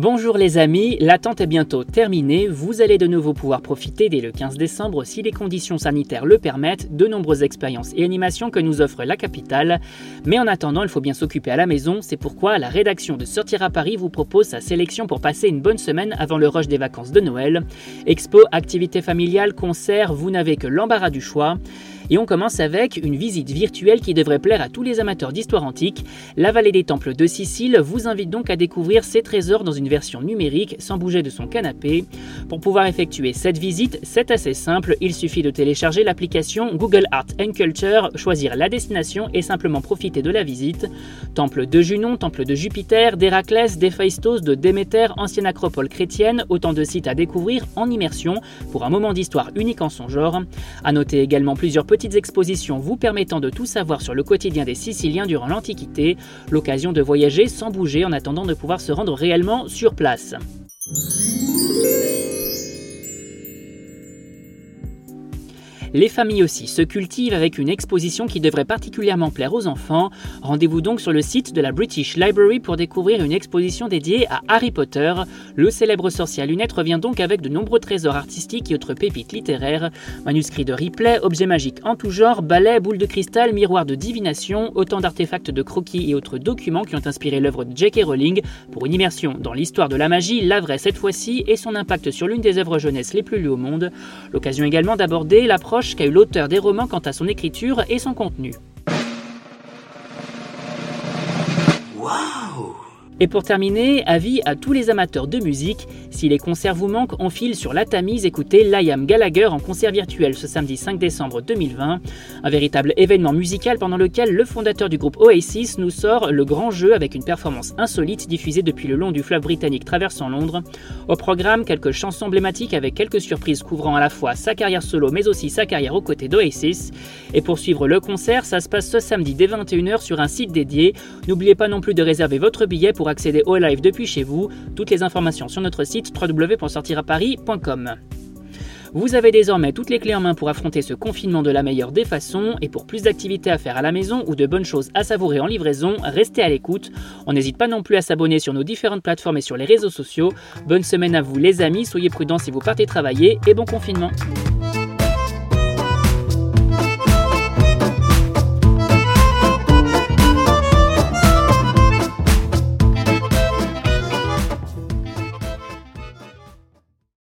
Bonjour les amis, l'attente est bientôt terminée. Vous allez de nouveau pouvoir profiter dès le 15 décembre, si les conditions sanitaires le permettent, de nombreuses expériences et animations que nous offre la capitale. Mais en attendant, il faut bien s'occuper à la maison. C'est pourquoi la rédaction de Sortir à Paris vous propose sa sélection pour passer une bonne semaine avant le rush des vacances de Noël. Expo, activités familiales, concerts, vous n'avez que l'embarras du choix. Et on commence avec une visite virtuelle qui devrait plaire à tous les amateurs d'histoire antique. La vallée des temples de Sicile vous invite donc à découvrir ses trésors dans une version numérique sans bouger de son canapé. Pour pouvoir effectuer cette visite, c'est assez simple, il suffit de télécharger l'application Google Art Culture, choisir la destination et simplement profiter de la visite. Temple de Junon, temple de Jupiter, d'Héraclès, d'Héphaïstos, de Déméter, ancienne acropole chrétienne, autant de sites à découvrir en immersion pour un moment d'histoire unique en son genre. À noter également plusieurs petits petites expositions vous permettant de tout savoir sur le quotidien des Siciliens durant l'Antiquité, l'occasion de voyager sans bouger en attendant de pouvoir se rendre réellement sur place. Les familles aussi se cultivent avec une exposition qui devrait particulièrement plaire aux enfants. Rendez-vous donc sur le site de la British Library pour découvrir une exposition dédiée à Harry Potter. Le célèbre sorcier à lunettes revient donc avec de nombreux trésors artistiques et autres pépites littéraires, manuscrits de replay, objets magiques en tout genre, balais, boules de cristal, miroirs de divination, autant d'artefacts de croquis et autres documents qui ont inspiré l'œuvre de J.K. Rowling pour une immersion dans l'histoire de la magie, la vraie cette fois-ci, et son impact sur l'une des œuvres jeunesse les plus lues au monde. L'occasion également d'aborder l'approche qu'a eu l'auteur des romans quant à son écriture et son contenu. Et pour terminer, avis à tous les amateurs de musique, si les concerts vous manquent, on file sur la Tamise écouter Liam Gallagher en concert virtuel ce samedi 5 décembre 2020. Un véritable événement musical pendant lequel le fondateur du groupe Oasis nous sort le grand jeu avec une performance insolite diffusée depuis le long du fleuve britannique traversant Londres. Au programme, quelques chansons emblématiques avec quelques surprises couvrant à la fois sa carrière solo mais aussi sa carrière aux côtés d'Oasis. Et pour suivre le concert, ça se passe ce samedi dès 21h sur un site dédié. N'oubliez pas non plus de réserver votre billet accéder au live depuis chez vous. Toutes les informations sur notre site www.sortiraparis.com. Vous avez désormais toutes les clés en main pour affronter ce confinement de la meilleure des façons et pour plus d'activités à faire à la maison ou de bonnes choses à savourer en livraison, restez à l'écoute. On n'hésite pas non plus à s'abonner sur nos différentes plateformes et sur les réseaux sociaux. Bonne semaine à vous les amis, soyez prudents si vous partez travailler et bon confinement.